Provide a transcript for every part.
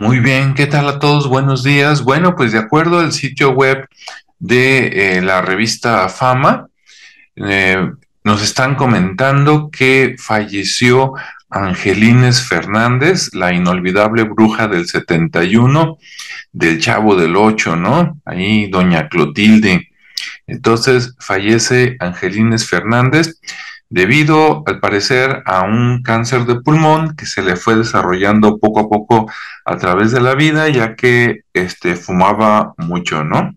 Muy bien, ¿qué tal a todos? Buenos días. Bueno, pues de acuerdo al sitio web de eh, la revista Fama, eh, nos están comentando que falleció Angelines Fernández, la inolvidable bruja del 71, del Chavo del 8, ¿no? Ahí, doña Clotilde. Entonces fallece Angelines Fernández debido, al parecer, a un cáncer de pulmón que se le fue desarrollando poco a poco a través de la vida, ya que este, fumaba mucho, ¿no?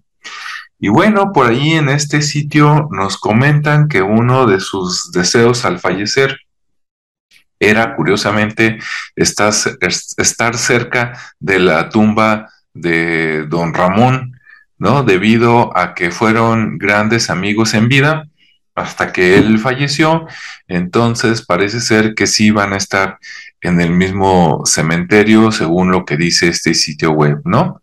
Y bueno, por ahí en este sitio nos comentan que uno de sus deseos al fallecer era, curiosamente, estar, estar cerca de la tumba de don Ramón, ¿no? Debido a que fueron grandes amigos en vida hasta que él falleció, entonces parece ser que sí van a estar en el mismo cementerio según lo que dice este sitio web, ¿no?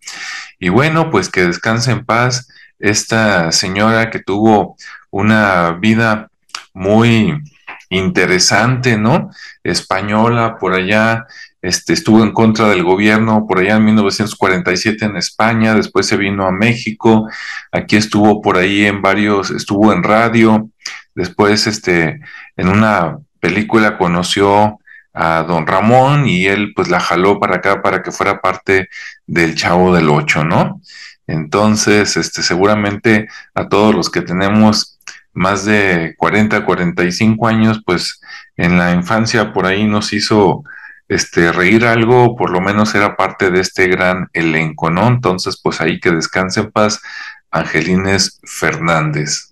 Y bueno, pues que descanse en paz esta señora que tuvo una vida muy interesante, ¿no? Española por allá, este, estuvo en contra del gobierno por allá en 1947 en España, después se vino a México, aquí estuvo por ahí en varios, estuvo en radio, después este, en una película conoció a don Ramón y él pues la jaló para acá para que fuera parte del Chavo del Ocho, ¿no? Entonces, este, seguramente a todos los que tenemos más de 40, 45 años, pues en la infancia por ahí nos hizo este, reír algo, por lo menos era parte de este gran elenco, ¿no? Entonces, pues ahí que descanse en paz, Angelines Fernández.